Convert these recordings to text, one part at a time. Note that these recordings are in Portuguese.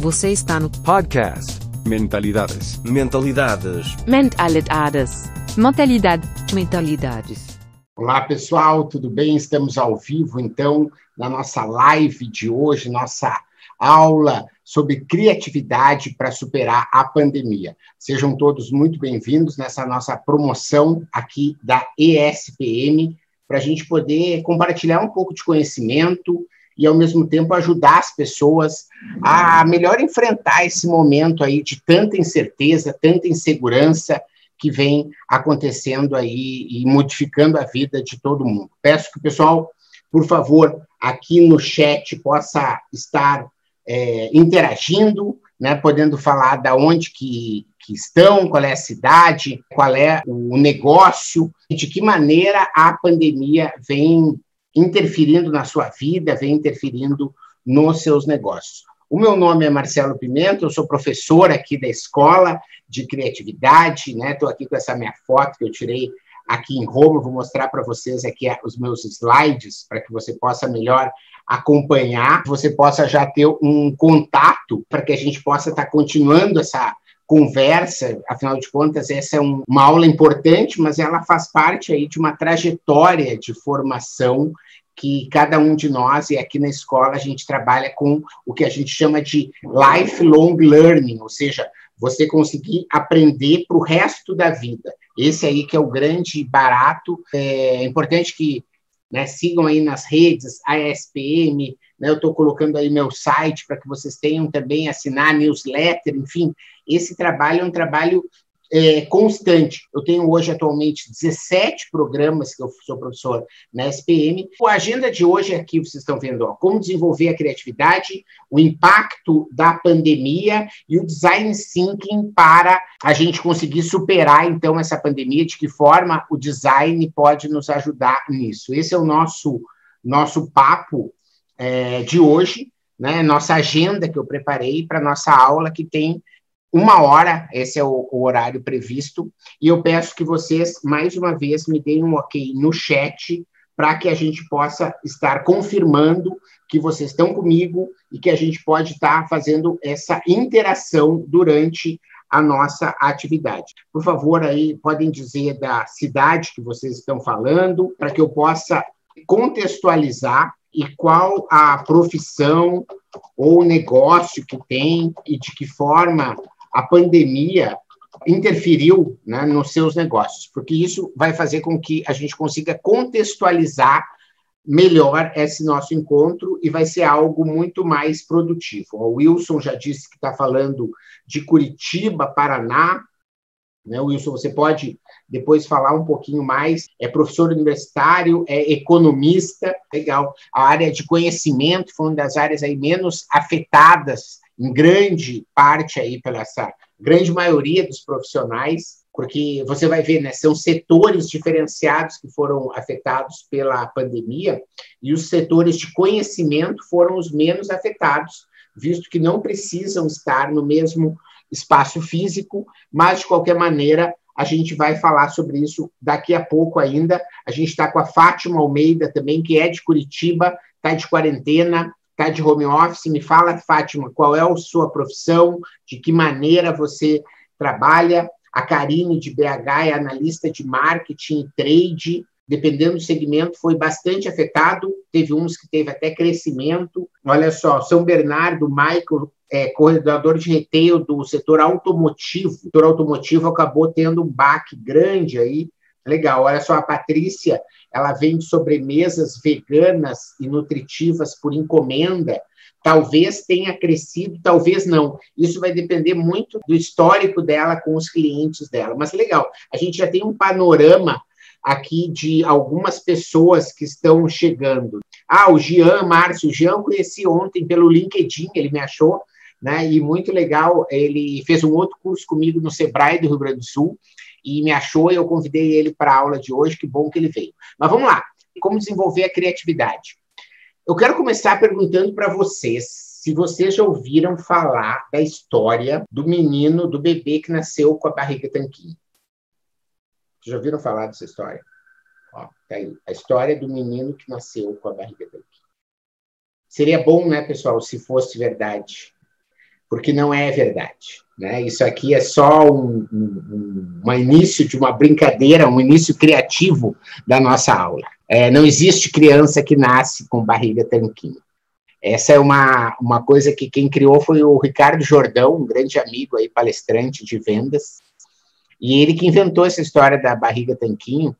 Você está no Podcast. Mentalidades. Mentalidades. Mentalidades. Mentalidade. Mentalidades. Olá, pessoal, tudo bem? Estamos ao vivo, então, na nossa live de hoje, nossa aula sobre criatividade para superar a pandemia. Sejam todos muito bem-vindos nessa nossa promoção aqui da ESPM, para a gente poder compartilhar um pouco de conhecimento e, ao mesmo tempo, ajudar as pessoas a melhor enfrentar esse momento aí de tanta incerteza, tanta insegurança que vem acontecendo aí e modificando a vida de todo mundo. Peço que o pessoal, por favor, aqui no chat possa estar é, interagindo, né, podendo falar da onde que, que estão, qual é a cidade, qual é o negócio, de que maneira a pandemia vem interferindo na sua vida, vem interferindo nos seus negócios. O meu nome é Marcelo Pimenta, eu sou professor aqui da Escola de Criatividade, né? Estou aqui com essa minha foto que eu tirei aqui em Roma, vou mostrar para vocês aqui os meus slides para que você possa melhor acompanhar, você possa já ter um contato para que a gente possa estar tá continuando essa conversa, afinal de contas, essa é um, uma aula importante, mas ela faz parte aí de uma trajetória de formação que cada um de nós, e aqui na escola a gente trabalha com o que a gente chama de lifelong learning, ou seja, você conseguir aprender para o resto da vida. Esse aí que é o grande barato. É importante que né, sigam aí nas redes, a ESPM, né, eu estou colocando aí meu site para que vocês tenham também assinar newsletter, enfim, esse trabalho é um trabalho é, constante. Eu tenho hoje, atualmente, 17 programas que eu sou professor na SPM. A agenda de hoje aqui, vocês estão vendo, ó, como desenvolver a criatividade, o impacto da pandemia e o design thinking para a gente conseguir superar, então, essa pandemia, de que forma o design pode nos ajudar nisso. Esse é o nosso, nosso papo é, de hoje, né? nossa agenda que eu preparei para nossa aula, que tem uma hora, esse é o, o, horário previsto, e eu peço que vocês, mais uma vez, me deem um ok no chat para que a gente possa estar confirmando que vocês estão comigo e que a gente pode estar fazendo essa interação durante a nossa atividade. Por favor, aí podem dizer da cidade que vocês estão falando, para que eu possa contextualizar e qual a profissão ou negócio que tem e de que forma a pandemia interferiu né, nos seus negócios, porque isso vai fazer com que a gente consiga contextualizar melhor esse nosso encontro e vai ser algo muito mais produtivo. O Wilson já disse que está falando de Curitiba, Paraná. Né, Wilson, você pode depois falar um pouquinho mais. É professor universitário, é economista, legal. A área de conhecimento foi uma das áreas aí menos afetadas em grande parte aí pela essa grande maioria dos profissionais, porque você vai ver, né, são setores diferenciados que foram afetados pela pandemia e os setores de conhecimento foram os menos afetados, visto que não precisam estar no mesmo espaço físico, mas de qualquer maneira a gente vai falar sobre isso daqui a pouco ainda. A gente está com a Fátima Almeida também, que é de Curitiba, está de quarentena, está de home office. Me fala, Fátima, qual é a sua profissão, de que maneira você trabalha. A Karine, de BH, é analista de marketing e trade. Dependendo do segmento, foi bastante afetado. Teve uns que teve até crescimento. Olha só, São Bernardo, Michael, é, coordenador de retail do setor automotivo. O setor automotivo acabou tendo um baque grande aí. Legal, olha só, a Patrícia ela vende sobremesas veganas e nutritivas por encomenda, talvez tenha crescido, talvez não. Isso vai depender muito do histórico dela com os clientes dela. Mas legal, a gente já tem um panorama aqui de algumas pessoas que estão chegando. Ah, o Jean Márcio, o Jean eu conheci ontem pelo LinkedIn, ele me achou, né? E muito legal, ele fez um outro curso comigo no Sebrae do Rio Grande do Sul e me achou e eu convidei ele para a aula de hoje, que bom que ele veio. Mas vamos lá, como desenvolver a criatividade? Eu quero começar perguntando para vocês se vocês já ouviram falar da história do menino, do bebê que nasceu com a barriga tanquinho. Já ouviram falar dessa história? Ó, tá aí, a história do menino que nasceu com a barriga tanquinho. Seria bom, né, pessoal, se fosse verdade. Porque não é verdade. Né? Isso aqui é só um, um, um início de uma brincadeira, um início criativo da nossa aula. É, não existe criança que nasce com barriga tanquinho. Essa é uma, uma coisa que quem criou foi o Ricardo Jordão, um grande amigo aí, palestrante de vendas, e ele que inventou essa história da barriga tanquinho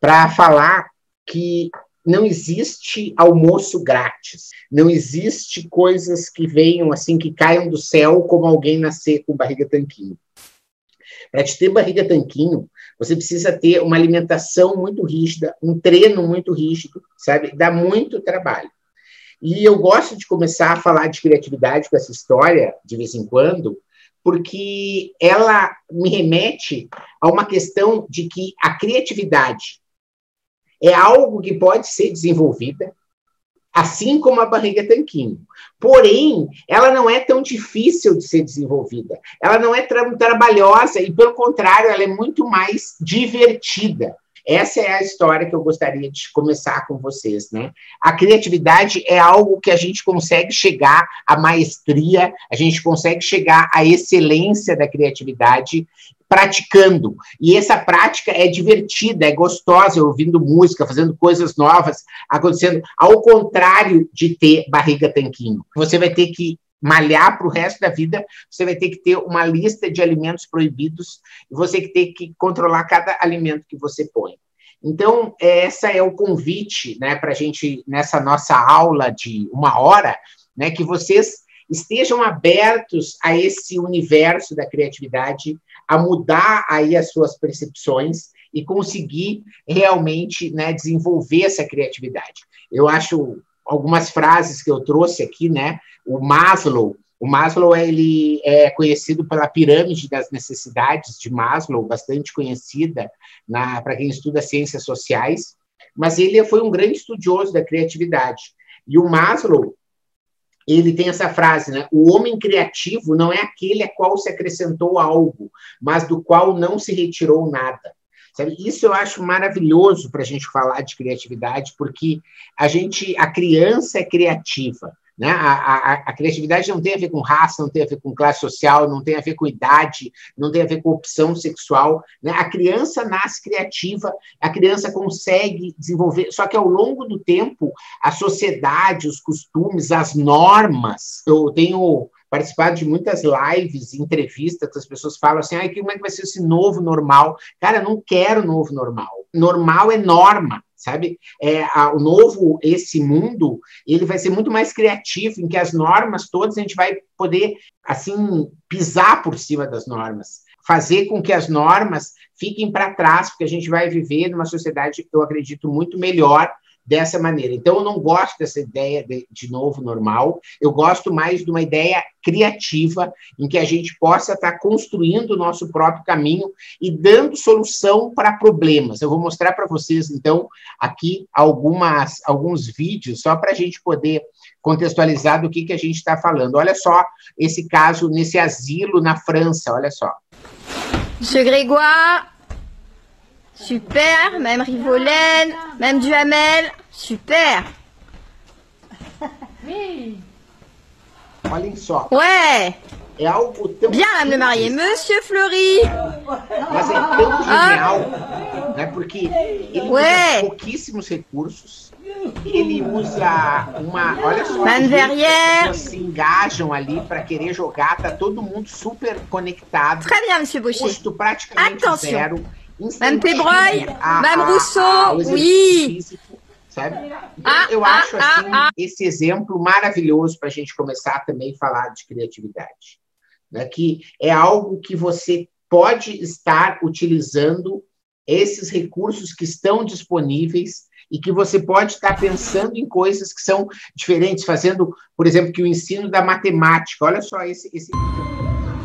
para falar que não existe almoço grátis, não existe coisas que venham assim, que caiam do céu como alguém nascer com barriga tanquinho. Para te ter barriga tanquinho, você precisa ter uma alimentação muito rígida, um treino muito rígido, sabe? Dá muito trabalho. E eu gosto de começar a falar de criatividade com essa história, de vez em quando, porque ela me remete a uma questão de que a criatividade é algo que pode ser desenvolvida, assim como a barriga tanquinho. Porém, ela não é tão difícil de ser desenvolvida. Ela não é tra trabalhosa e, pelo contrário, ela é muito mais divertida. Essa é a história que eu gostaria de começar com vocês, né? A criatividade é algo que a gente consegue chegar à maestria, a gente consegue chegar à excelência da criatividade praticando. E essa prática é divertida, é gostosa, ouvindo música, fazendo coisas novas, acontecendo, ao contrário de ter barriga tanquinho. Você vai ter que malhar para o resto da vida, você vai ter que ter uma lista de alimentos proibidos e você vai ter que controlar cada alimento que você põe. Então, essa é o convite né, para a gente, nessa nossa aula de uma hora, né, que vocês estejam abertos a esse universo da criatividade, a mudar aí as suas percepções e conseguir realmente né, desenvolver essa criatividade. Eu acho algumas frases que eu trouxe aqui, né? O Maslow, o Maslow ele é conhecido pela pirâmide das necessidades de Maslow, bastante conhecida para quem estuda ciências sociais, mas ele foi um grande estudioso da criatividade. E o Maslow ele tem essa frase, né? O homem criativo não é aquele a qual se acrescentou algo, mas do qual não se retirou nada. Sabe? Isso eu acho maravilhoso para a gente falar de criatividade, porque a gente, a criança é criativa. Né? A, a, a, criatividade não tem a ver com raça, não tem a ver com classe social, não tem a ver com idade, não tem a ver com opção sexual. Né? A criança nasce criativa, a criança consegue desenvolver, só que ao longo do tempo, a sociedade, os costumes, as normas. Eu tenho participado de muitas lives, entrevistas, que as pessoas falam assim, ah, como é que vai ser esse novo normal? Cara, não quero novo normal. Normal é norma, sabe? É, a, o novo, esse mundo, ele vai ser muito mais criativo, em que as normas todas a gente vai poder, assim, pisar por cima das normas, fazer com que as normas fiquem para trás, porque a gente vai viver numa sociedade, eu acredito, muito melhor dessa maneira. Então, eu não gosto dessa ideia de, de novo normal, eu gosto mais de uma ideia criativa, em que a gente possa estar construindo o nosso próprio caminho e dando solução para problemas. Eu vou mostrar para vocês, então, aqui algumas, alguns vídeos, só para a gente poder contextualizar do que, que a gente está falando. Olha só esse caso nesse asilo na França, olha só. Monsieur Grégoire, Super, même Rivolène, même Duhamel. Super. Oui. Olhem só. Ouais. É algo tão Bien, Madame le marié. Monsieur Fleury. Mas é tão ah. genial, ah. né? Porque ele ouais. usa pouquíssimos recursos. Ele usa uma. Olha só. As pessoas se engajam ali para querer jogar. Tá todo mundo super conectado. Très bien, Monsieur Boucher. Custo praticamente Attention. zero. Même Pébreuil, même Rousseau, oui. Físico, sabe? Então, ah, eu acho ah, assim ah, esse exemplo maravilhoso para a gente começar também a falar de criatividade, né? Que é algo que você pode estar utilizando esses recursos que estão disponíveis e que você pode estar pensando em coisas que são diferentes, fazendo, por exemplo, que o ensino da matemática. Olha só esse, esse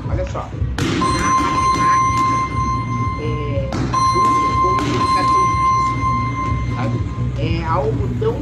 olha só. Algo tão.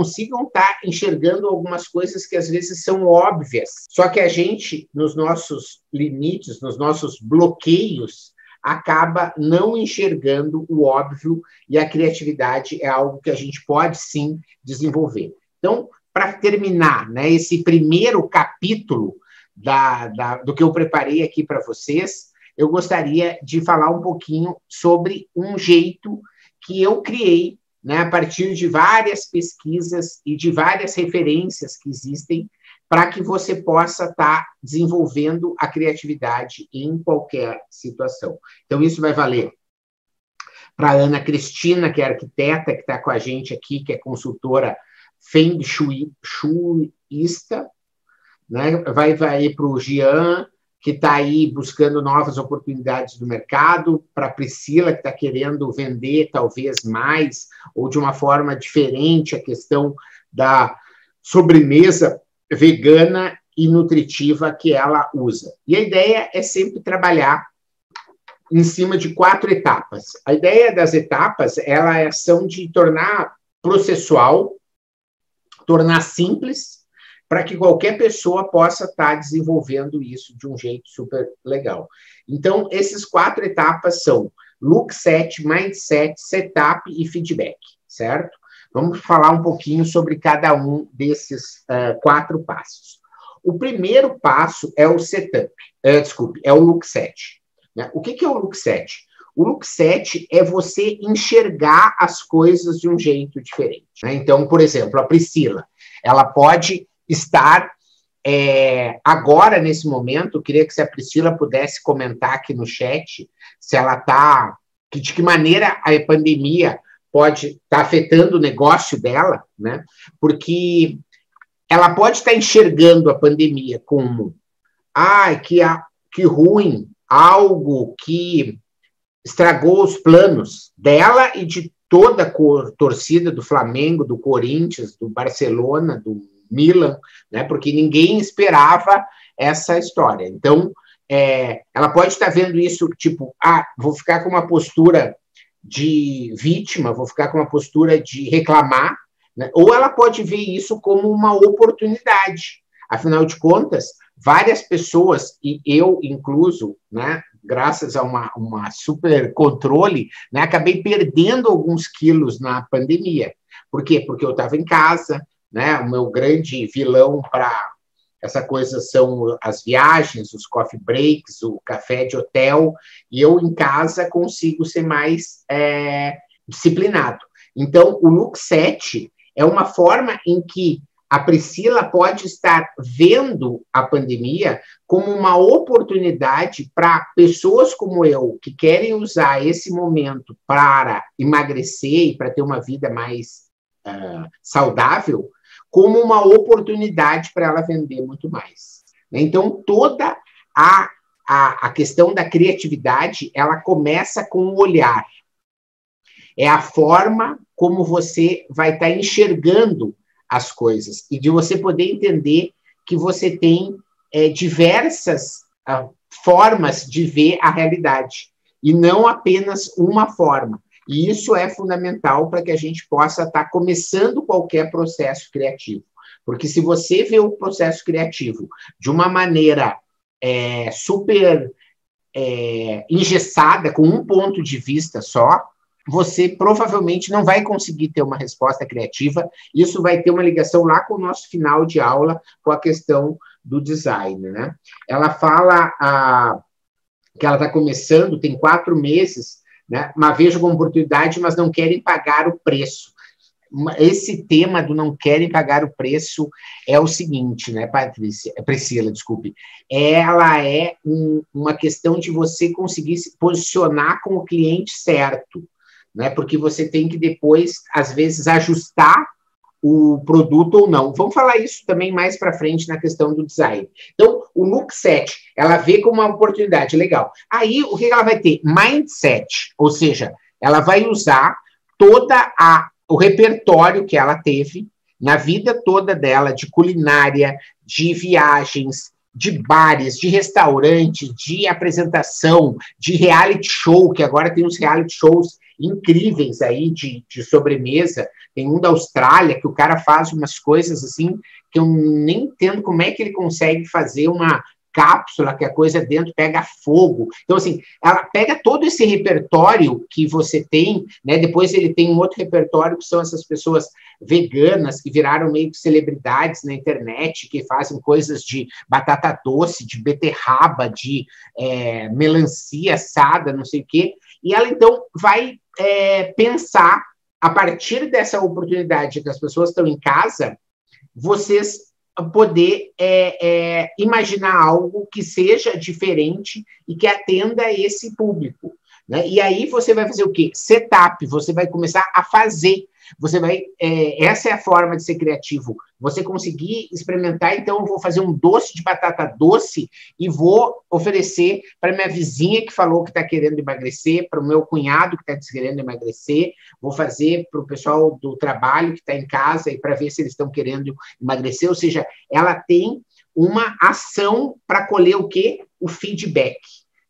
consigam estar tá enxergando algumas coisas que às vezes são óbvias. Só que a gente, nos nossos limites, nos nossos bloqueios, acaba não enxergando o óbvio e a criatividade é algo que a gente pode sim desenvolver. Então, para terminar, né, esse primeiro capítulo da, da, do que eu preparei aqui para vocês, eu gostaria de falar um pouquinho sobre um jeito que eu criei né, a partir de várias pesquisas e de várias referências que existem para que você possa estar tá desenvolvendo a criatividade em qualquer situação. Então, isso vai valer para a Ana Cristina, que é arquiteta, que está com a gente aqui, que é consultora Feng Shuiista, né? vai, vai para o Gian, que está aí buscando novas oportunidades do mercado, para a Priscila, que está querendo vender talvez mais, ou de uma forma diferente, a questão da sobremesa vegana e nutritiva que ela usa. E a ideia é sempre trabalhar em cima de quatro etapas. A ideia das etapas, ela é ação de tornar processual, tornar simples, para que qualquer pessoa possa estar tá desenvolvendo isso de um jeito super legal. Então, esses quatro etapas são look set, mindset, setup e feedback, certo? Vamos falar um pouquinho sobre cada um desses uh, quatro passos. O primeiro passo é o setup, uh, desculpe, é o look set. Né? O que, que é o look set? O look set é você enxergar as coisas de um jeito diferente. Né? Então, por exemplo, a Priscila, ela pode estar é, agora, nesse momento, eu queria que se a Priscila pudesse comentar aqui no chat se ela está. De que maneira a pandemia pode estar tá afetando o negócio dela, né? Porque ela pode estar tá enxergando a pandemia como ai, ah, que, que ruim, algo que estragou os planos dela e de toda a torcida do Flamengo, do Corinthians, do Barcelona, do Milan, né? Porque ninguém esperava essa história. Então, é, ela pode estar vendo isso tipo, ah, vou ficar com uma postura de vítima, vou ficar com uma postura de reclamar, né? ou ela pode ver isso como uma oportunidade. Afinal de contas, várias pessoas, e eu incluso, né, graças a uma, uma super controle, né, acabei perdendo alguns quilos na pandemia. Por quê? Porque eu estava em casa, né? O meu grande vilão para essa coisa são as viagens, os coffee breaks, o café de hotel, e eu em casa consigo ser mais é, disciplinado. Então, o look set é uma forma em que a Priscila pode estar vendo a pandemia como uma oportunidade para pessoas como eu, que querem usar esse momento para emagrecer e para ter uma vida mais uh, saudável, como uma oportunidade para ela vender muito mais. Então, toda a, a, a questão da criatividade, ela começa com o olhar. É a forma como você vai estar tá enxergando as coisas e de você poder entender que você tem é, diversas uh, formas de ver a realidade e não apenas uma forma. E isso é fundamental para que a gente possa estar tá começando qualquer processo criativo. Porque se você vê o processo criativo de uma maneira é, super é, engessada, com um ponto de vista só, você provavelmente não vai conseguir ter uma resposta criativa. Isso vai ter uma ligação lá com o nosso final de aula, com a questão do design. Né? Ela fala a, que ela está começando, tem quatro meses, né? Mas vejo como oportunidade, mas não querem pagar o preço. Esse tema do não querem pagar o preço é o seguinte, né, Patrícia? Priscila, desculpe. Ela é um, uma questão de você conseguir se posicionar com o cliente certo, né? Porque você tem que depois, às vezes, ajustar o produto ou não. Vamos falar isso também mais para frente na questão do design. Então, o look set, ela vê como uma oportunidade legal. Aí, o que ela vai ter? Mindset, ou seja, ela vai usar toda a o repertório que ela teve na vida toda dela de culinária, de viagens, de bares, de restaurante, de apresentação, de reality show, que agora tem os reality shows incríveis aí de, de sobremesa. Tem um da Austrália que o cara faz umas coisas assim que eu nem entendo como é que ele consegue fazer uma cápsula, que a coisa dentro pega fogo. Então, assim, ela pega todo esse repertório que você tem, né? Depois ele tem um outro repertório que são essas pessoas veganas que viraram meio que celebridades na internet, que fazem coisas de batata doce, de beterraba, de é, melancia assada, não sei o quê. E ela, então, vai é, pensar, a partir dessa oportunidade que as pessoas estão em casa, vocês poder é, é, imaginar algo que seja diferente e que atenda esse público. Né? E aí você vai fazer o quê? Setup, você vai começar a fazer você vai. É, essa é a forma de ser criativo. Você conseguir experimentar, então eu vou fazer um doce de batata doce e vou oferecer para minha vizinha que falou que está querendo emagrecer, para o meu cunhado que está querendo emagrecer, vou fazer para o pessoal do trabalho que está em casa e para ver se eles estão querendo emagrecer. Ou seja, ela tem uma ação para colher o quê? O feedback.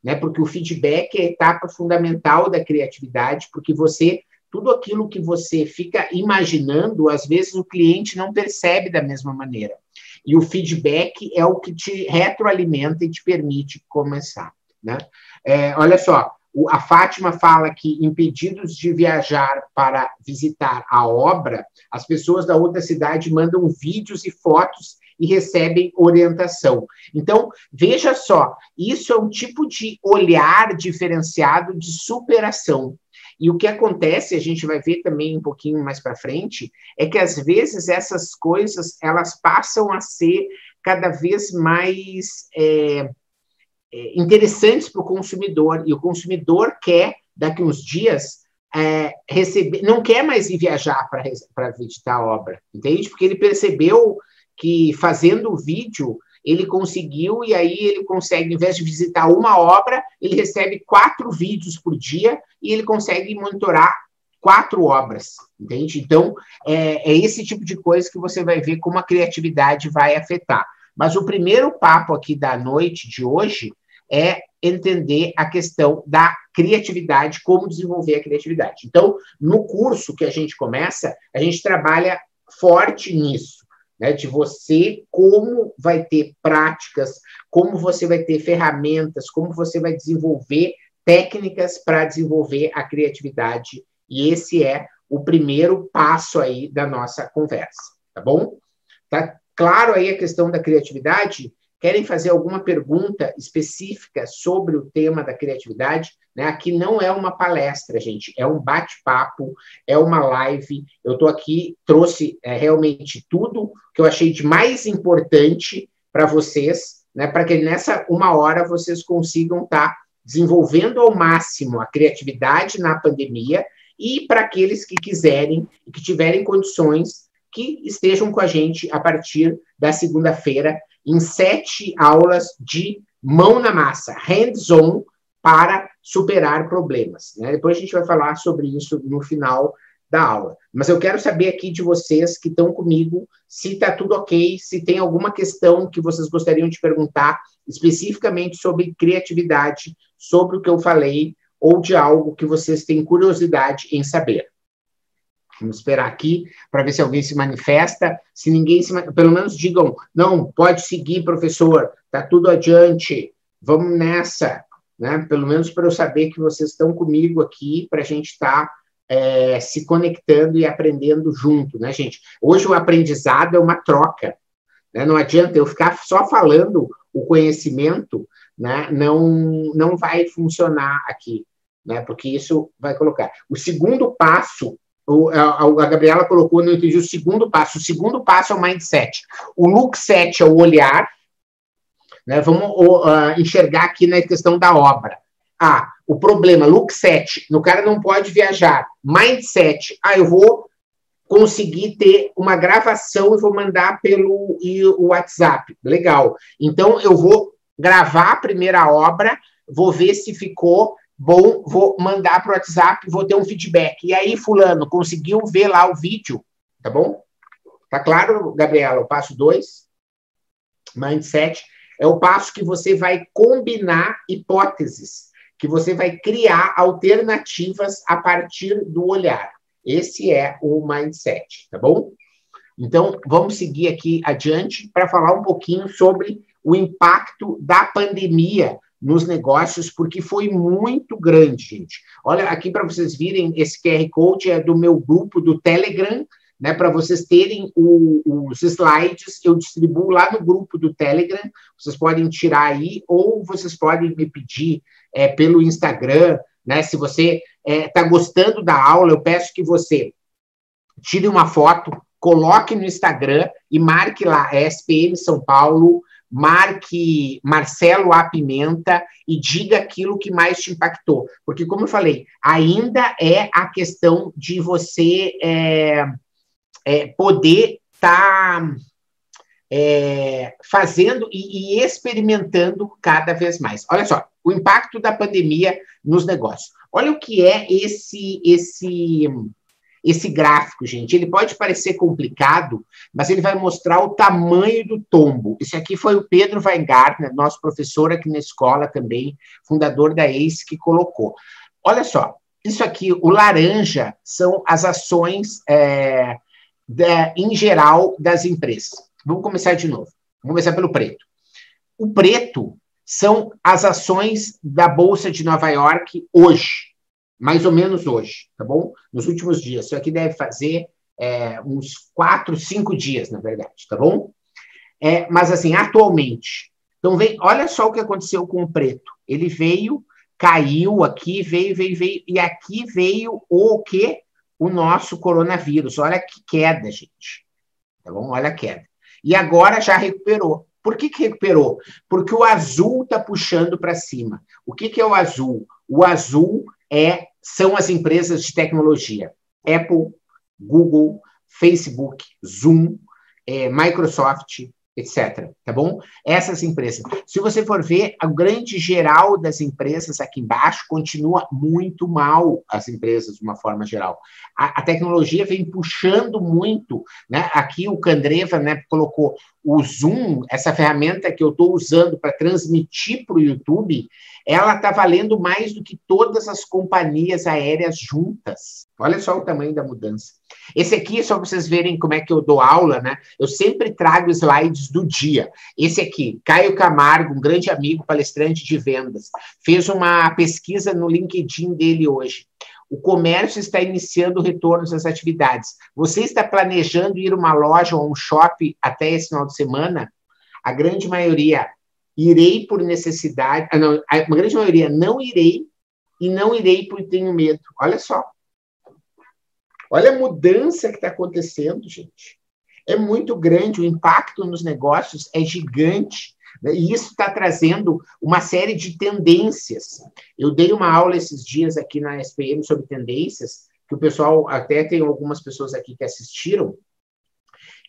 Né? Porque o feedback é a etapa fundamental da criatividade, porque você tudo aquilo que você fica imaginando, às vezes o cliente não percebe da mesma maneira. E o feedback é o que te retroalimenta e te permite começar. Né? É, olha só, a Fátima fala que, impedidos de viajar para visitar a obra, as pessoas da outra cidade mandam vídeos e fotos e recebem orientação. Então, veja só, isso é um tipo de olhar diferenciado de superação. E o que acontece, a gente vai ver também um pouquinho mais para frente, é que às vezes essas coisas elas passam a ser cada vez mais é, é, interessantes para o consumidor. E o consumidor quer, daqui uns dias, é, receber, não quer mais ir viajar para visitar a obra, entende? Porque ele percebeu que fazendo o vídeo ele conseguiu, e aí ele consegue, em vez de visitar uma obra, ele recebe quatro vídeos por dia e ele consegue monitorar quatro obras, entende? Então, é, é esse tipo de coisa que você vai ver como a criatividade vai afetar. Mas o primeiro papo aqui da noite de hoje é entender a questão da criatividade, como desenvolver a criatividade. Então, no curso que a gente começa, a gente trabalha forte nisso né, de você, como vai ter práticas, como você vai ter ferramentas, como você vai desenvolver técnicas para desenvolver a criatividade. E esse é o primeiro passo aí da nossa conversa, tá bom? Tá claro aí a questão da criatividade? Querem fazer alguma pergunta específica sobre o tema da criatividade? Né? Aqui não é uma palestra, gente, é um bate-papo, é uma live. Eu estou aqui, trouxe é, realmente tudo que eu achei de mais importante para vocês, né? para que nessa uma hora vocês consigam estar tá desenvolvendo ao máximo a criatividade na pandemia e para aqueles que quiserem e que tiverem condições que estejam com a gente a partir da segunda-feira em sete aulas de mão na massa, hands-on, para superar problemas. Né? Depois a gente vai falar sobre isso no final da aula. Mas eu quero saber aqui de vocês que estão comigo se está tudo ok, se tem alguma questão que vocês gostariam de perguntar especificamente sobre criatividade, sobre o que eu falei, ou de algo que vocês têm curiosidade em saber. Vamos esperar aqui para ver se alguém se manifesta. Se ninguém se pelo menos digam, não, pode seguir, professor, está tudo adiante, vamos nessa, né? Pelo menos para eu saber que vocês estão comigo aqui, para a gente estar tá, é, se conectando e aprendendo junto, né, gente? Hoje o aprendizado é uma troca, né? Não adianta eu ficar só falando o conhecimento, né? Não, não vai funcionar aqui, né? Porque isso vai colocar. O segundo passo a, Gabriela colocou, não entendi o segundo passo. O segundo passo é o mindset. O look set é o olhar. Né? Vamos enxergar aqui na questão da obra. Ah, o problema, look set, no cara não pode viajar. Mindset, ah, eu vou conseguir ter uma gravação e vou mandar pelo WhatsApp. Legal. Então, eu vou gravar a primeira obra, vou ver se ficou Bom, vou mandar para o WhatsApp, vou ter um feedback. E aí, fulano, conseguiu ver lá o vídeo, tá bom? Tá claro, Gabriela? O passo 2, mindset, é o passo que você vai combinar hipóteses que você vai criar alternativas a partir do olhar. Esse é o mindset, tá bom? Então, vamos seguir aqui adiante para falar um pouquinho sobre o impacto da pandemia nos negócios, porque foi muito grande, gente. Olha, aqui para vocês virem, esse QR Code é do meu grupo do Telegram, né, para vocês terem o, os slides, eu distribuo lá no grupo do Telegram, vocês podem tirar aí, ou vocês podem me pedir é, pelo Instagram, né, se você está é, tá gostando da aula, eu peço que você tire uma foto, coloque no Instagram e marque lá, é SPM São Paulo, marque Marcelo A. Pimenta e diga aquilo que mais te impactou. Porque, como eu falei, ainda é a questão de você... É, é, poder estar tá, é, fazendo e, e experimentando cada vez mais. Olha só, o impacto da pandemia nos negócios. Olha o que é esse esse esse gráfico, gente. Ele pode parecer complicado, mas ele vai mostrar o tamanho do tombo. Esse aqui foi o Pedro Weingartner, nosso professor aqui na escola também, fundador da ACE, que colocou. Olha só, isso aqui, o laranja, são as ações é, da, em geral das empresas. Vamos começar de novo. Vamos começar pelo preto. O preto são as ações da Bolsa de Nova York hoje, mais ou menos hoje, tá bom? Nos últimos dias. Isso aqui deve fazer é, uns quatro, cinco dias, na verdade, tá bom? É, mas assim, atualmente. Então, vem, olha só o que aconteceu com o preto. Ele veio, caiu aqui, veio, veio, veio, e aqui veio o quê? o nosso coronavírus. Olha que queda, gente. Tá bom? Olha a queda. E agora já recuperou. Por que, que recuperou? Porque o azul está puxando para cima. O que, que é o azul? O azul é são as empresas de tecnologia. Apple, Google, Facebook, Zoom, é, Microsoft, etc. Tá bom? Essas empresas. Se você for ver, a grande geral das empresas aqui embaixo continua muito mal, as empresas, de uma forma geral. A, a tecnologia vem puxando muito, né? Aqui o Candreva né, colocou o Zoom, essa ferramenta que eu estou usando para transmitir para o YouTube, ela está valendo mais do que todas as companhias aéreas juntas. Olha só o tamanho da mudança. Esse aqui, só para vocês verem como é que eu dou aula, né? Eu sempre trago slides do dia. Esse aqui, Caio Camargo, um grande amigo palestrante de vendas, fez uma pesquisa no LinkedIn dele hoje. O comércio está iniciando retornos às atividades. Você está planejando ir a uma loja ou um shopping até esse final de semana? A grande maioria irei por necessidade, ah, não, a grande maioria não irei e não irei porque tenho medo. Olha só. Olha a mudança que está acontecendo, gente. É muito grande, o impacto nos negócios é gigante. Né? E isso está trazendo uma série de tendências. Eu dei uma aula esses dias aqui na SPM sobre tendências, que o pessoal, até tem algumas pessoas aqui que assistiram,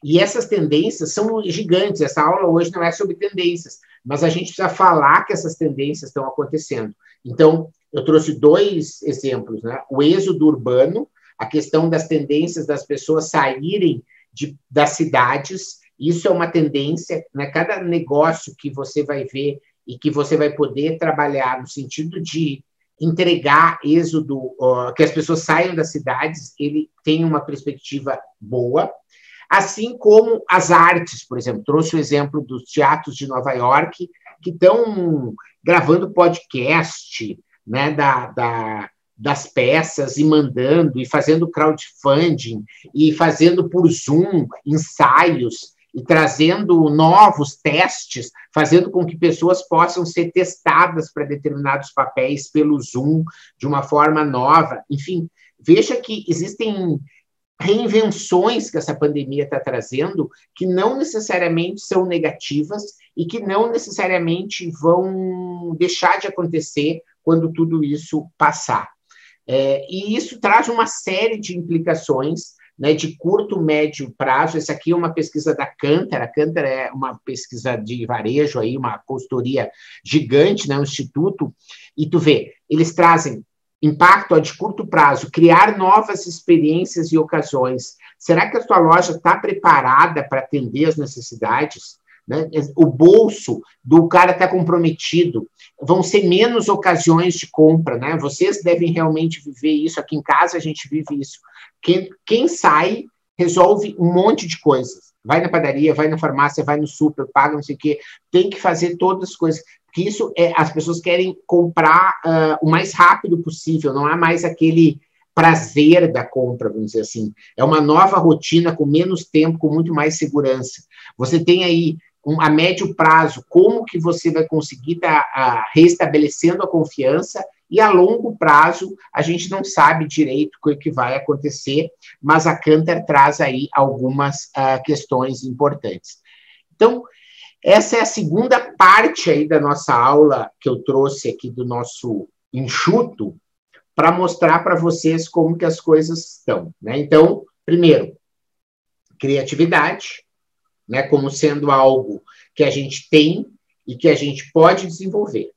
e essas tendências são gigantes. Essa aula hoje não é sobre tendências, mas a gente precisa falar que essas tendências estão acontecendo. Então, eu trouxe dois exemplos, né? O êxodo urbano, a questão das tendências das pessoas saírem de, das cidades, isso é uma tendência, né? Cada negócio que você vai ver e que você vai poder trabalhar no sentido de entregar êxodo, uh, que as pessoas saiam das cidades, ele tem uma perspectiva boa, assim como as artes, por exemplo. Trouxe o exemplo dos teatros de Nova York, que estão gravando podcast né, da, da, das peças e mandando, e fazendo crowdfunding, e fazendo por Zoom ensaios, e trazendo novos testes, fazendo com que pessoas possam ser testadas para determinados papéis pelo Zoom de uma forma nova. Enfim, veja que existem reinvenções que essa pandemia está trazendo que não necessariamente são negativas e que não necessariamente vão deixar de acontecer quando tudo isso passar. É, e isso traz uma série de implicações né, de curto, médio prazo. Essa aqui é uma pesquisa da Cantar. A Cantar é uma pesquisa de varejo, aí, uma consultoria gigante, né, um instituto. E tu vê, eles trazem impacto de curto prazo, criar novas experiências e ocasiões. Será que a sua loja está preparada para atender as necessidades? Né? O bolso do cara está comprometido, vão ser menos ocasiões de compra, né? Vocês devem realmente viver isso. Aqui em casa a gente vive isso. Quem, quem sai resolve um monte de coisas. Vai na padaria, vai na farmácia, vai no super, paga não sei o quê. Tem que fazer todas as coisas. Porque isso é, as pessoas querem comprar uh, o mais rápido possível, não há mais aquele prazer da compra, vamos dizer assim. É uma nova rotina com menos tempo, com muito mais segurança. Você tem aí um, a médio prazo como que você vai conseguir estar tá, restabelecendo a confiança e a longo prazo a gente não sabe direito o que vai acontecer, mas a Canter traz aí algumas uh, questões importantes. Então, essa é a segunda parte aí da nossa aula que eu trouxe aqui do nosso enxuto, para mostrar para vocês como que as coisas estão. Né? Então, primeiro, criatividade, né, como sendo algo que a gente tem e que a gente pode desenvolver.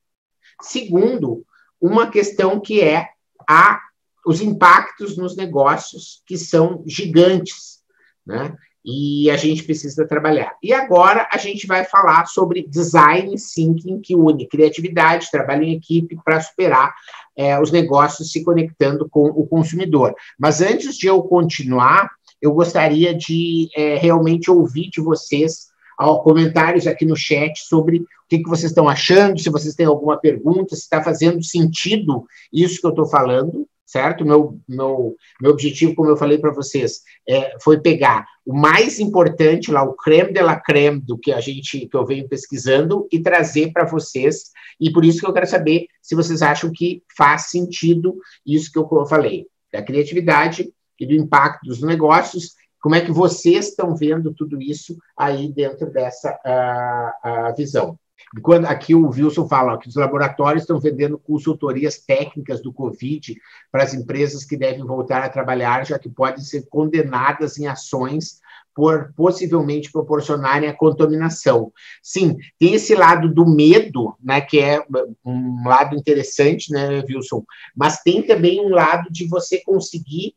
Segundo, uma questão que é a, os impactos nos negócios, que são gigantes. Né? e a gente precisa trabalhar. E agora a gente vai falar sobre design thinking, que une criatividade, trabalho em equipe para superar é, os negócios se conectando com o consumidor. Mas antes de eu continuar, eu gostaria de é, realmente ouvir de vocês ó, comentários aqui no chat sobre o que, que vocês estão achando, se vocês têm alguma pergunta, se está fazendo sentido isso que eu estou falando certo? Meu, meu, meu objetivo, como eu falei para vocês, é, foi pegar o mais importante lá, o creme de la creme do que a gente, que eu venho pesquisando e trazer para vocês. E por isso que eu quero saber se vocês acham que faz sentido isso que eu falei, da criatividade e do impacto dos negócios. Como é que vocês estão vendo tudo isso aí dentro dessa uh, uh, visão? Quando aqui o Wilson fala que os laboratórios estão vendendo consultorias técnicas do Covid para as empresas que devem voltar a trabalhar, já que podem ser condenadas em ações por possivelmente proporcionarem a contaminação. Sim, tem esse lado do medo, né, que é um lado interessante, né, Wilson, mas tem também um lado de você conseguir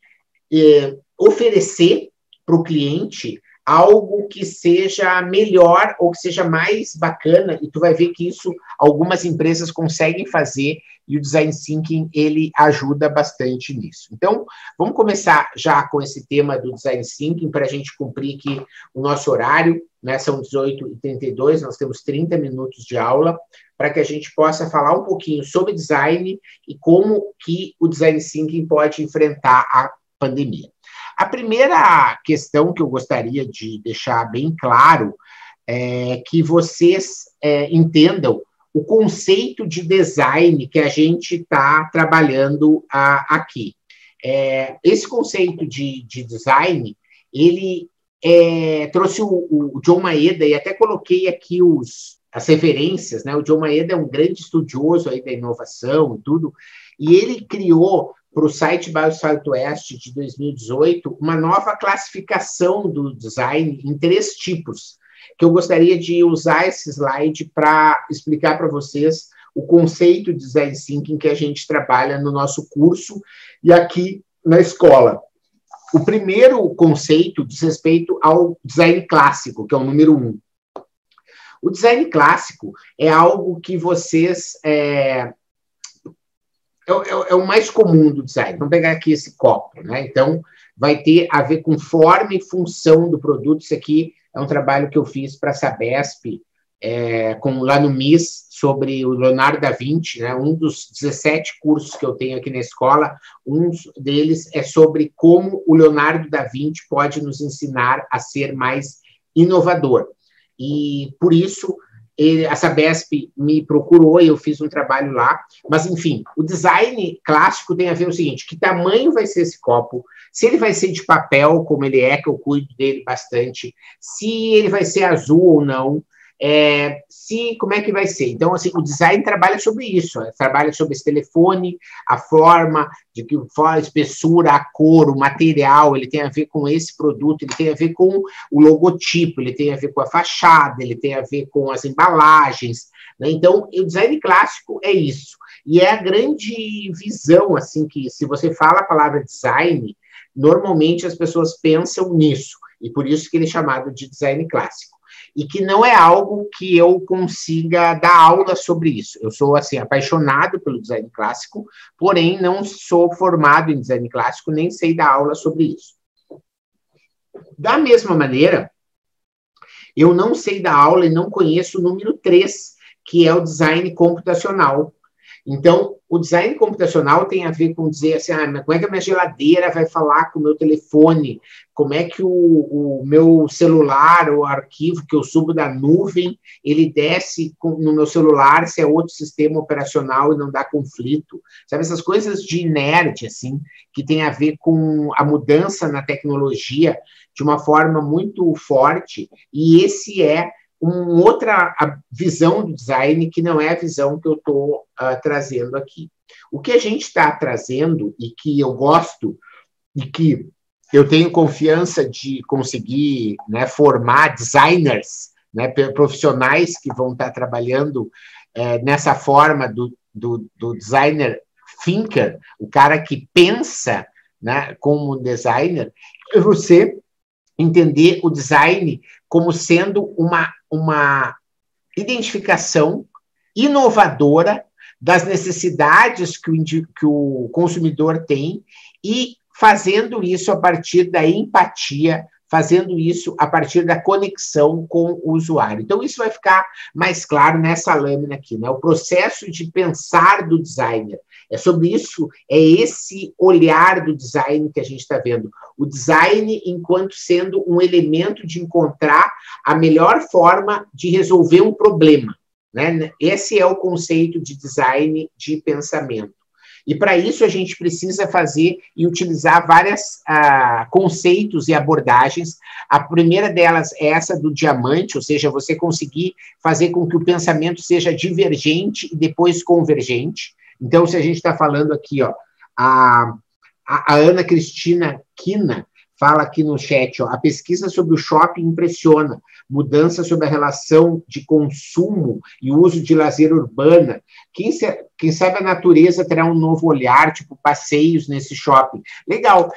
eh, oferecer para o cliente algo que seja melhor ou que seja mais bacana, e tu vai ver que isso algumas empresas conseguem fazer e o design thinking ele ajuda bastante nisso. Então, vamos começar já com esse tema do design thinking para a gente cumprir aqui o nosso horário, né? São 18h32, nós temos 30 minutos de aula para que a gente possa falar um pouquinho sobre design e como que o design thinking pode enfrentar a pandemia. A primeira questão que eu gostaria de deixar bem claro é que vocês é, entendam o conceito de design que a gente está trabalhando a, aqui. É, esse conceito de, de design, ele é, trouxe o, o, John Maeda, e até coloquei aqui os, as referências, né? O John Maeda é um grande estudioso aí da inovação e tudo, e ele criou para o site Biosite de 2018 uma nova classificação do design em três tipos, que eu gostaria de usar esse slide para explicar para vocês o conceito de design thinking que a gente trabalha no nosso curso e aqui na escola. O primeiro conceito diz respeito ao design clássico, que é o número um. O design clássico é algo que vocês é, é, é, é, o mais comum do design. Vamos pegar aqui esse copo, né? Então, vai ter a ver com forma e função do produto. Isso aqui é um trabalho que eu fiz para a Sabesp, é, com, lá no MIS, sobre o Leonardo da Vinci, né? um dos 17 cursos que eu tenho aqui na escola, um deles é sobre como o Leonardo da Vinci pode nos ensinar a ser mais inovador. E, por isso, a Sabesp me procurou e eu fiz um trabalho lá. Mas, enfim, o design clássico tem a ver o seguinte: que tamanho vai ser esse copo? Se ele vai ser de papel, como ele é, que eu cuido dele bastante, se ele vai ser azul ou não, é, se como é que vai ser. Então, assim, o design trabalha sobre isso, é, trabalha sobre esse telefone, a forma, de que a espessura, a cor, o material, ele tem a ver com esse produto, ele tem a ver com o logotipo, ele tem a ver com a fachada, ele tem a ver com as embalagens. Né? Então, o design clássico é isso. E é a grande visão, assim, que se você fala a palavra design, normalmente as pessoas pensam nisso, e por isso que ele é chamado de design clássico. E que não é algo que eu consiga dar aula sobre isso. Eu sou assim apaixonado pelo design clássico, porém não sou formado em design clássico, nem sei dar aula sobre isso. Da mesma maneira, eu não sei dar aula e não conheço o número 3, que é o design computacional. Então, o design computacional tem a ver com dizer assim, ah, como é que a minha geladeira vai falar com o meu telefone? Como é que o, o meu celular, o arquivo que eu subo da nuvem, ele desce no meu celular se é outro sistema operacional e não dá conflito? Sabe, essas coisas de nerd, assim, que tem a ver com a mudança na tecnologia de uma forma muito forte, e esse é uma outra visão do design que não é a visão que eu estou uh, trazendo aqui. O que a gente está trazendo e que eu gosto e que eu tenho confiança de conseguir né, formar designers, né, profissionais que vão estar tá trabalhando é, nessa forma do, do, do, designer thinker, o cara que pensa né, como designer, é você entender o design como sendo uma uma identificação inovadora das necessidades que o, que o consumidor tem e fazendo isso a partir da empatia, fazendo isso a partir da conexão com o usuário. Então, isso vai ficar mais claro nessa lâmina aqui, né? O processo de pensar do designer. É sobre isso, é esse olhar do design que a gente está vendo. O design enquanto sendo um elemento de encontrar a melhor forma de resolver um problema. Né? Esse é o conceito de design de pensamento. E para isso a gente precisa fazer e utilizar vários ah, conceitos e abordagens. A primeira delas é essa do diamante, ou seja, você conseguir fazer com que o pensamento seja divergente e depois convergente. Então, se a gente está falando aqui, ó, a, a, Ana Cristina Quina fala aqui no chat, ó, a pesquisa sobre o shopping impressiona, mudança sobre a relação de consumo e uso de lazer urbana. Quem, se, quem sabe a natureza terá um novo olhar, tipo passeios nesse shopping. Legal.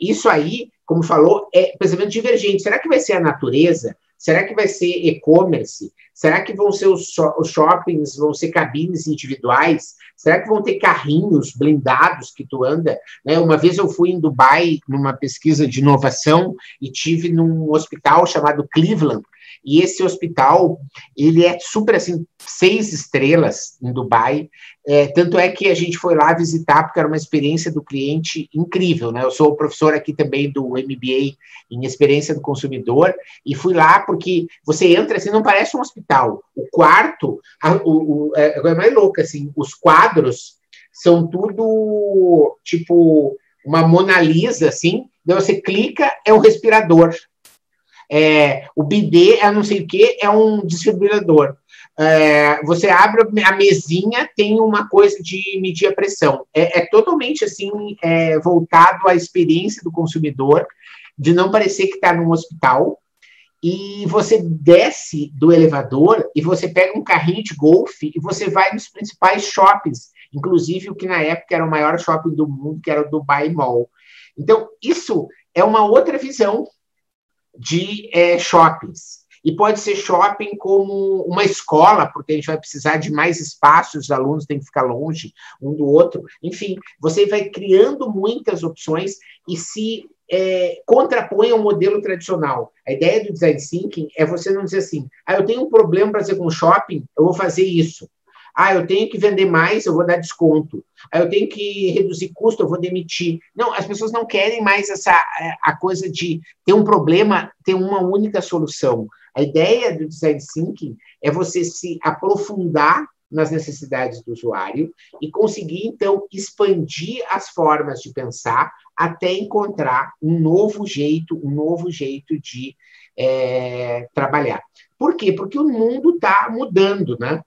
Isso aí, como falou, é pensamento divergente. Será que vai ser a natureza? Será que vai ser e-commerce? Será que vão ser os, shoppings, vão ser cabines individuais? Será que vão ter carrinhos blindados que tu anda? Né? Uma vez eu fui em Dubai numa pesquisa de inovação e tive num hospital chamado Cleveland, e esse hospital, ele é super assim, seis estrelas em Dubai. É, tanto é que a gente foi lá visitar, porque era uma experiência do cliente incrível, né? Eu sou professor aqui também do MBA em experiência do consumidor, e fui lá porque você entra assim, não parece um hospital. O quarto, a, o, o, é, é mais louco, assim, os quadros são tudo tipo uma Mona Lisa, assim, daí você clica, é o respirador. É, o BD é não sei o que, é um distribuidor. É, você abre a mesinha, tem uma coisa de medir a pressão. É, é totalmente assim é, voltado à experiência do consumidor, de não parecer que está num hospital. E você desce do elevador e você pega um carrinho de golfe e você vai nos principais shoppings, inclusive o que na época era o maior shopping do mundo, que era o Dubai Mall. Então, isso é uma outra visão de é, shoppings. E pode ser shopping como uma escola, porque a gente vai precisar de mais espaços, os alunos têm que ficar longe um do outro. Enfim, você vai criando muitas opções e se é, contrapõe ao modelo tradicional. A ideia do design thinking é você não dizer assim, ah, eu tenho um problema para fazer com shopping, eu vou fazer isso. Ah, eu tenho que vender mais, eu vou dar desconto. Ah, eu tenho que reduzir custo, eu vou demitir. Não, as pessoas não querem mais essa a coisa de ter um problema, ter uma única solução. A ideia do design thinking é você se aprofundar nas necessidades do usuário e conseguir, então, expandir as formas de pensar até encontrar um novo jeito, um novo jeito de é, trabalhar. Por quê? Porque o mundo está mudando, né?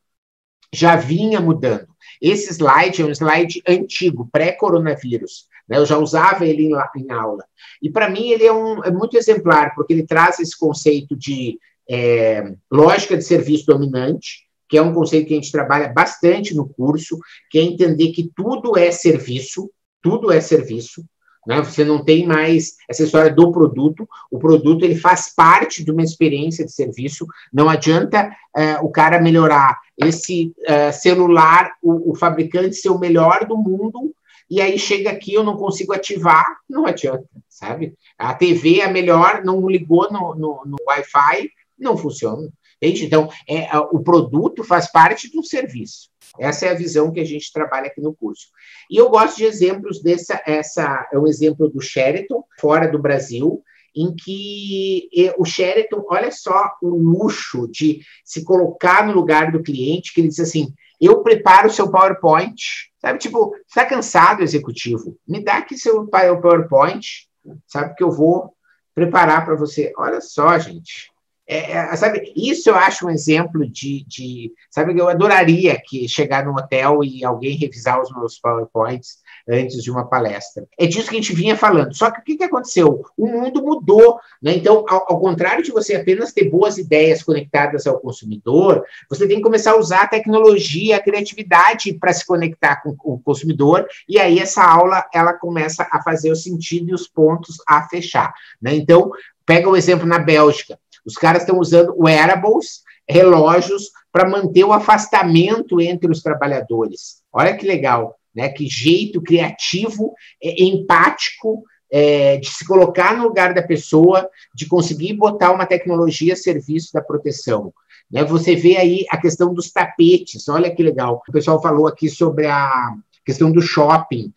Já vinha mudando. Esse slide é um slide antigo, pré-coronavírus. Né? Eu já usava ele em, em aula. E, para mim, ele é, um, é, muito exemplar, porque ele traz esse conceito de é, lógica de serviço dominante, que é um conceito que a gente trabalha bastante no curso, que é entender que tudo é serviço, tudo é serviço, Né? Você não tem mais essa história do produto. O produto ele faz parte de uma experiência de serviço. Não adianta é, o cara melhorar esse é, celular, o, o, fabricante ser o melhor do mundo, e aí chega aqui eu não consigo ativar. Não adianta, sabe? A TV é melhor, não ligou no, no, no Wi-Fi, não funciona. Entende? Então, é, o produto faz parte do serviço. Essa é a visão que a gente trabalha aqui no curso. E eu gosto de exemplos dessa, essa é um exemplo do Sheraton, fora do Brasil, em que o Sheraton, olha só o luxo de se colocar no lugar do cliente, que ele diz assim, eu preparo o seu PowerPoint, sabe? Tipo, está cansado, executivo? Me dá aqui seu PowerPoint, sabe? Que eu vou preparar para você. Olha só, gente. É, é, sabe, isso eu acho um exemplo de, de, Sabe, eu adoraria que chegar num hotel e alguém revisar os meus PowerPoints antes de uma palestra. É disso que a gente vinha falando. Só que o que, que aconteceu? O mundo mudou. Né? Então, ao, ao, contrário de você apenas ter boas ideias conectadas ao consumidor, você tem que começar a usar a tecnologia, a criatividade para se conectar com, o consumidor, e aí essa aula ela começa a fazer o sentido e os pontos a fechar. Né? Então, pega o exemplo na Bélgica. Os caras estão usando wearables, relógios, para manter o afastamento entre os trabalhadores. Olha que legal, né? Que jeito criativo, é, empático é, de se colocar no lugar da pessoa, de conseguir botar uma tecnologia a serviço da proteção. Né? Você vê aí a questão dos tapetes, olha que legal. O pessoal falou aqui sobre a questão do shopping.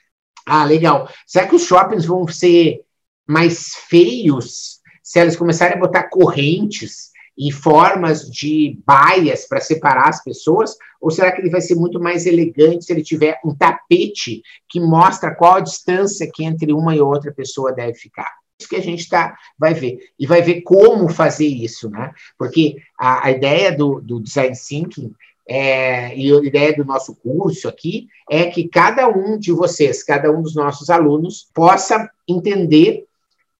Ah, legal. Será que os shoppings vão ser mais feios se elas começarem a botar correntes e formas de baias para separar as pessoas? Ou será que ele vai ser muito mais elegante se ele tiver um tapete que mostra qual a distância que entre uma e outra pessoa deve ficar? Isso que a gente tá, vai ver. E vai ver como fazer isso, né? Porque a, a ideia do, do design thinking é, e a ideia do nosso curso aqui é que cada um de vocês, cada um dos nossos alunos, possa entender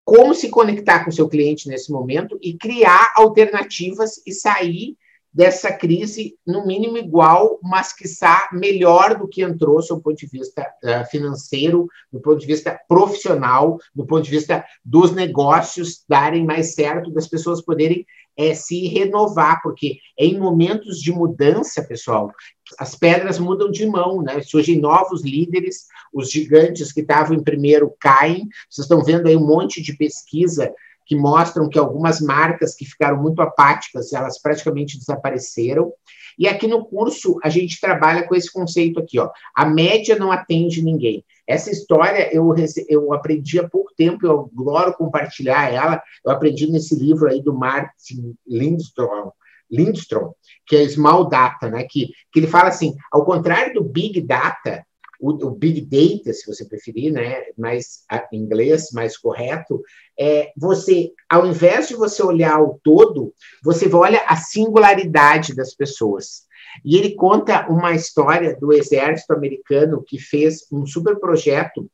como se conectar com seu cliente nesse momento e criar alternativas e sair dessa crise, no mínimo igual, mas está melhor do que entrou, do ponto de vista uh, financeiro, do ponto de vista profissional, do ponto de vista dos negócios darem mais certo, das pessoas poderem é, se renovar, porque em momentos de mudança, pessoal, as pedras mudam de mão, né? Surgem novos líderes, os gigantes que estavam em primeiro caem. Vocês estão vendo aí um monte de pesquisa que mostram que algumas marcas que ficaram muito apáticas, elas praticamente desapareceram. E aqui no curso a gente trabalha com esse conceito aqui, ó. A média não atende ninguém. Essa história eu, eu aprendi há pouco tempo, eu adoro compartilhar ela. Eu aprendi nesse livro aí do Martin Lindstrom, Lindstrom que é Small Data, né? Que, que ele fala assim, ao contrário do Big Data, o, o, Big Data, se você preferir, né, mais em inglês, mais correto, é você, ao invés de você olhar o todo, você olha a singularidade das pessoas. E ele conta uma história do exército americano que fez um super projeto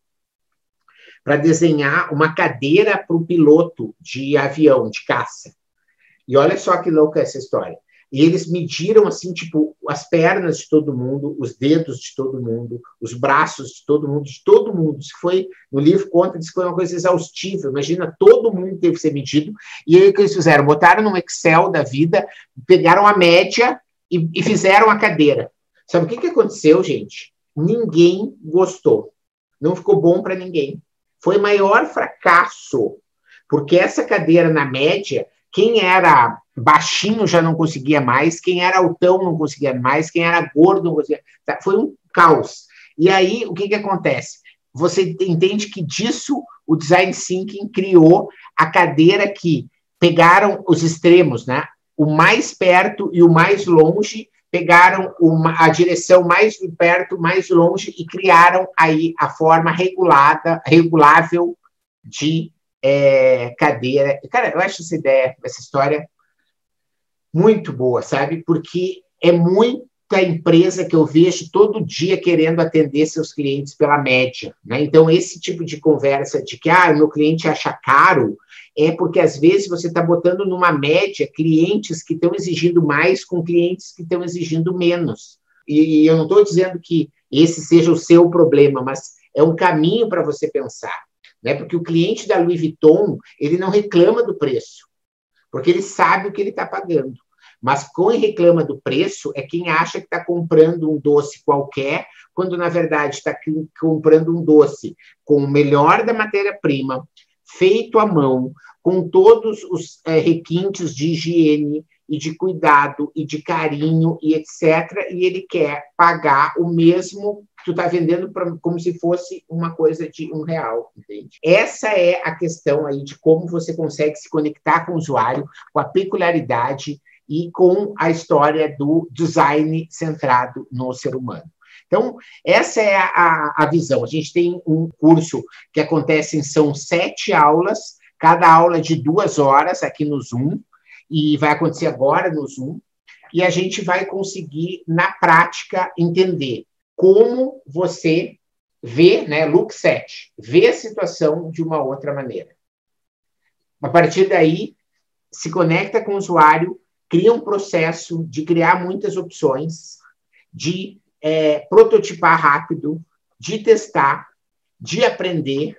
para desenhar uma cadeira para o piloto de avião, de caça. E olha só que louca essa história. E eles mediram, assim, tipo, as pernas de todo mundo, os dedos de todo mundo, os braços de todo mundo, de todo mundo. Isso foi, no livro conta, que foi uma coisa exaustiva. Imagina, todo mundo teve que ser medido. E aí o que eles fizeram? Botaram no Excel da vida, pegaram a média e, e fizeram a cadeira. Sabe o que, que aconteceu, gente? Ninguém gostou. Não ficou bom para ninguém. Foi maior fracasso, porque essa cadeira, na média, quem era baixinho já não conseguia mais, quem era altão não conseguia mais, quem era gordo não conseguia. Tá, foi um caos. E aí, o que, que acontece? Você entende que disso o design thinking criou a cadeira que pegaram os extremos, né? O mais perto e o mais longe pegaram uma, a direção mais perto, mais longe e criaram aí a forma regulada, regulável de é, cadeira. Cara, eu acho essa ideia, essa história muito boa, sabe? Porque é muita empresa que eu vejo todo dia querendo atender seus clientes pela média. Né? Então, esse tipo de conversa de que ah, meu cliente acha caro, é porque às vezes você está botando numa média clientes que estão exigindo mais com clientes que estão exigindo menos. E, e eu não estou dizendo que esse seja o seu problema, mas é um caminho para você pensar. Né? Porque o cliente da Louis Vuitton, ele não reclama do preço, porque ele sabe o que ele está pagando. Mas quem reclama do preço é quem acha que está comprando um doce qualquer, quando na verdade está comprando um doce com o melhor da matéria-prima, feito à mão, com todos os é, requintes de higiene e de cuidado e de carinho e etc. E ele quer pagar o mesmo tu está vendendo pra, como se fosse uma coisa de um real, entende? Essa é a questão aí de como você consegue se conectar com o usuário, com a peculiaridade e com a história do design centrado no ser humano. Então, essa é a, a visão. A gente tem um curso que acontece, são sete aulas, cada aula de duas horas aqui no Zoom, e vai acontecer agora no Zoom, e a gente vai conseguir, na prática, entender como você vê, né, look set, vê a situação de uma outra maneira. A partir daí, se conecta com o usuário cria um processo de criar muitas opções, de é, prototipar rápido, de testar, de aprender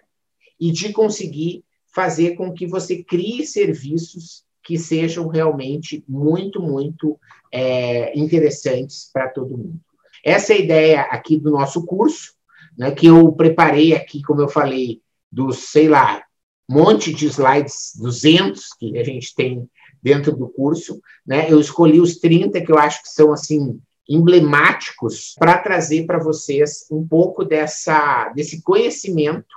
e de conseguir fazer com que você crie serviços que sejam realmente muito, muito é, interessantes para todo mundo. Essa é a ideia aqui do nosso curso, né, que eu preparei aqui, como eu falei, dos, sei lá, monte de slides, 200 que a gente tem dentro do curso, né? Eu escolhi os 30 que eu acho que são assim emblemáticos para trazer para vocês um pouco dessa desse conhecimento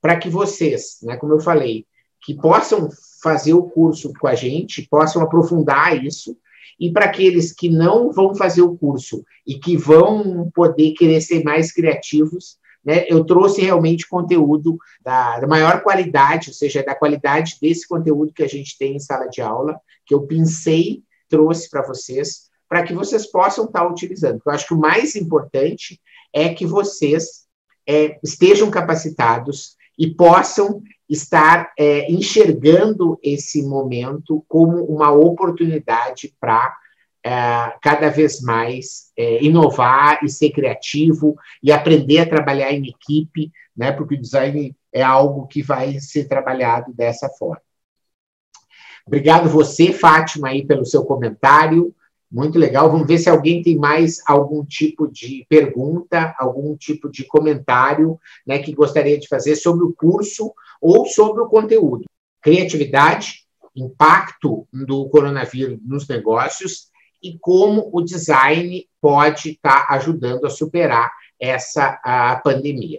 para que vocês, né, como eu falei, que possam fazer o curso com a gente, possam aprofundar isso, e para aqueles que não vão fazer o curso e que vão poder querer ser mais criativos, né, eu trouxe realmente conteúdo da, da, maior qualidade, ou seja, da qualidade desse conteúdo que a gente tem em sala de aula, que eu pensei, trouxe para vocês, para que vocês possam estar tá utilizando. Eu acho que o mais importante é que vocês é, estejam capacitados e possam estar é, enxergando esse momento como uma oportunidade para é, cada vez mais é, inovar e ser criativo e aprender a trabalhar em equipe, né, porque o design é algo que vai ser trabalhado dessa forma. Obrigado você, Fátima, aí pelo seu comentário. Muito legal. Vamos ver se alguém tem mais algum tipo de pergunta, algum tipo de comentário né, que gostaria de fazer sobre o curso ou sobre o conteúdo. Criatividade, impacto do coronavírus nos negócios e como o design pode estar tá ajudando a superar essa a pandemia.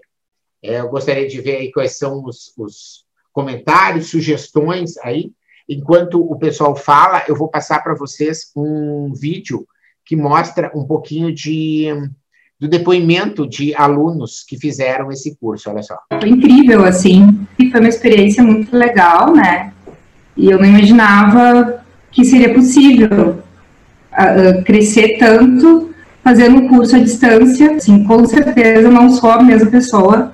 É, eu gostaria de ver aí quais são os, os comentários, sugestões aí. Enquanto o pessoal fala, eu vou passar para vocês um vídeo que mostra um pouquinho de do depoimento de alunos que fizeram esse curso, olha só. Foi incrível, assim, foi uma experiência muito legal, né? E eu não imaginava que seria possível uh, crescer tanto fazendo um curso à distância, assim, com certeza não sou a mesma pessoa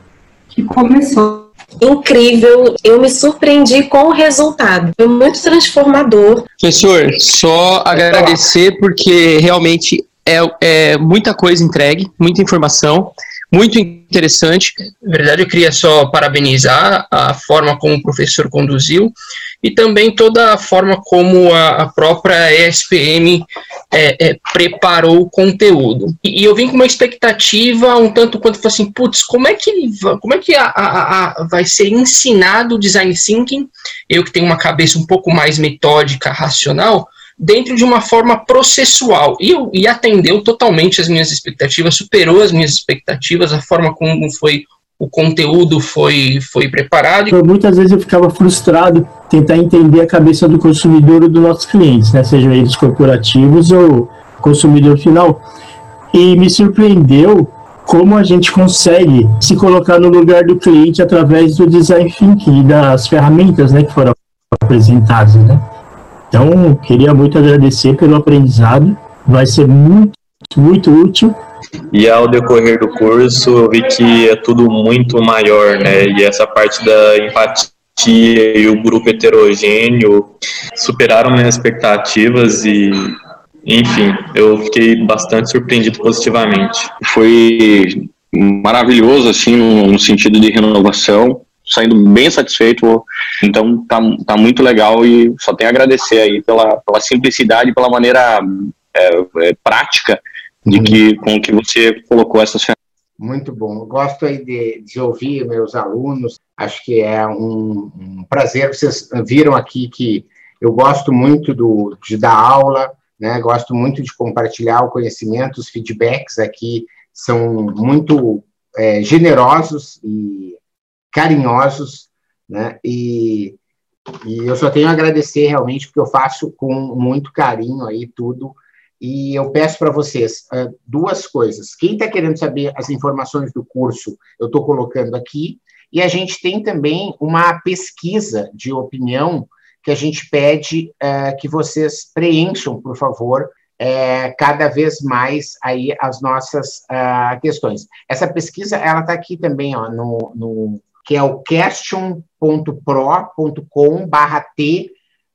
que começou. Incrível, eu me surpreendi com o resultado, foi muito transformador. Professor, só agradecer porque realmente é, é muita coisa entregue, muita informação muito interessante. Na verdade, eu queria só parabenizar a forma como o professor conduziu e também toda a forma como a, a própria ESPM é, é, preparou o conteúdo. E, e, eu vim com uma expectativa um tanto quanto assim, putz, como é que, como é que a, a, a, vai ser ensinado o design thinking? Eu que tenho uma cabeça um pouco mais metódica, racional, dentro de uma forma processual. E, e atendeu totalmente as minhas expectativas, superou as minhas expectativas, a forma como foi o conteúdo foi, foi preparado. Então, muitas vezes eu ficava frustrado tentar entender a cabeça do consumidor ou dos nossos clientes, né? sejam eles corporativos ou consumidor final. E me surpreendeu como a gente consegue se colocar no lugar do cliente através do design thinking e das ferramentas né, que foram apresentadas. Né? Então, queria muito agradecer pelo aprendizado, vai ser muito, muito útil. E ao decorrer do curso, eu vi que é tudo muito maior, né? E essa parte da empatia e o grupo heterogêneo superaram minhas expectativas e enfim, eu fiquei bastante surpreendido positivamente. Foi maravilhoso, assim, no, no sentido de renovação saindo bem satisfeito, então tá, tá muito legal e só tenho a agradecer aí pela, pela simplicidade, pela maneira é, é, prática de que, com que você colocou essas ferramentas. Muito bom. Eu gosto aí de, de ouvir meus alunos. Acho que é um, um, prazer. Vocês viram aqui que eu gosto muito do, de dar aula, né? Gosto muito de compartilhar o conhecimento. Os feedbacks aqui são muito é, generosos e carinhosos, né? E, e eu só tenho a agradecer realmente porque eu faço com muito carinho aí tudo e eu peço para vocês uh, duas coisas. Quem está querendo saber as informações do curso, eu estou colocando aqui. E a gente tem também uma pesquisa de opinião que a gente pede uh, que vocês preencham, por favor, uh, cada vez mais aí as nossas uh, questões. Essa pesquisa, ela está aqui também, ó, no, no, que é o question.pro.com barra T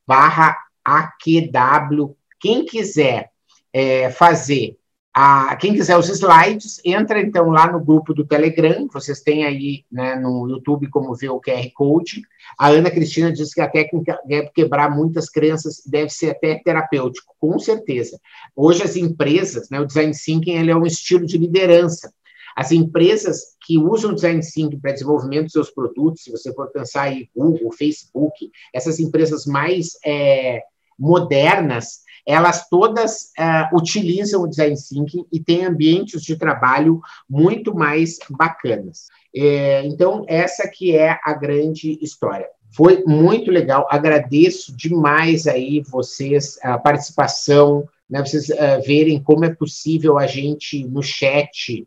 barra AQW. Quem quiser é, fazer. A, quem quiser os slides, entra então lá no grupo do Telegram, vocês têm aí né, no YouTube como ver o QR Code. A Ana Cristina diz que a técnica deve quebrar muitas crenças, deve ser até terapêutico, com certeza. Hoje as empresas, né, o Design Thinking ele é um estilo de liderança. As empresas que usam o Design Thinking para desenvolvimento dos seus produtos, se você for pensar em Google, Facebook, essas empresas mais é, modernas, elas todas uh, utilizam o design thinking e têm ambientes de trabalho muito mais bacanas. É, então, essa que é a grande história. Foi muito legal, agradeço demais aí vocês, a participação, né, vocês uh, verem como é possível a gente, no chat,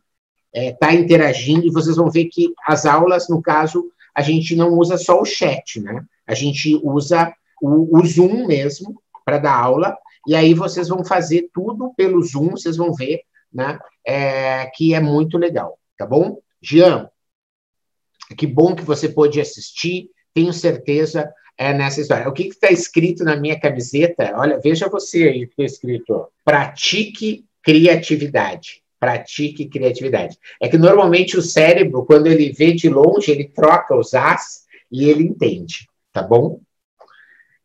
estar é, tá interagindo, e vocês vão ver que as aulas, no caso, a gente não usa só o chat, né? A gente usa o, o Zoom mesmo para dar aula, e aí vocês vão fazer tudo pelo Zoom, vocês vão ver, né? É, que é muito legal, tá bom? Jean, que bom que você pôde assistir, tenho certeza é, nessa história. O que está escrito na minha camiseta? Olha, veja você aí o que está escrito. Pratique criatividade. Pratique criatividade. É que normalmente o cérebro, quando ele vê de longe, ele troca os as e ele entende, tá bom?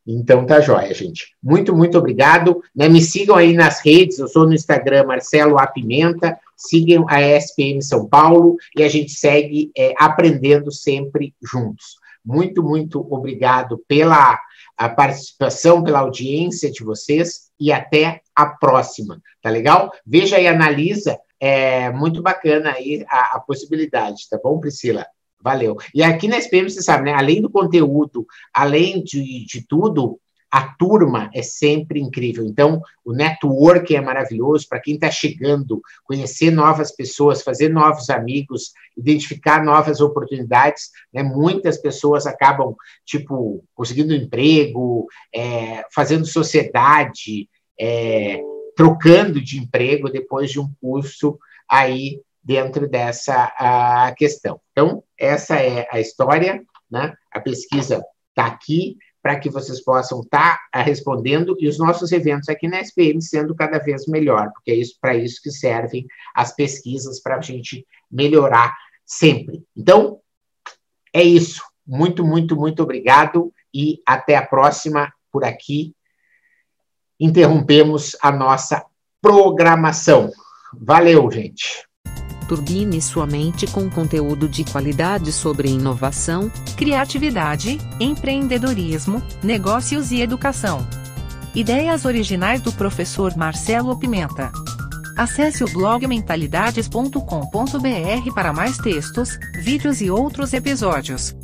Então tá jóia, gente. Muito, muito obrigado. Né? Me sigam aí nas redes, eu sou no Instagram Marcelo Apimenta, sigam a SPM São Paulo e a gente segue é, aprendendo sempre juntos. Muito, muito obrigado pela participação, pela audiência de vocês e até a próxima, tá legal? Veja e analisa, é muito bacana aí a, a possibilidade, tá bom, Priscila? Valeu. E aqui na SPM, você sabe, né? Além do conteúdo, além de, de tudo, a turma é sempre incrível. Então, o network é maravilhoso para quem está chegando, conhecer novas pessoas, fazer novos amigos, identificar novas oportunidades. Né? Muitas pessoas acabam, tipo, conseguindo emprego, é, fazendo sociedade, é, trocando de emprego depois de um curso aí dentro dessa a questão. Então, essa é a história, né? A pesquisa está aqui para que vocês possam estar tá respondendo e os nossos eventos aqui na SPM sendo cada vez melhor, porque é isso para isso que servem as pesquisas para a gente melhorar sempre. Então, é isso. Muito, muito, muito obrigado e até a próxima por aqui. Interrompemos a nossa programação. Valeu, gente. Turbine sua mente com conteúdo de qualidade sobre inovação, criatividade, empreendedorismo, negócios e educação. Ideias originais do professor Marcelo Pimenta. Acesse o blog mentalidades.com.br para mais textos, vídeos e outros episódios.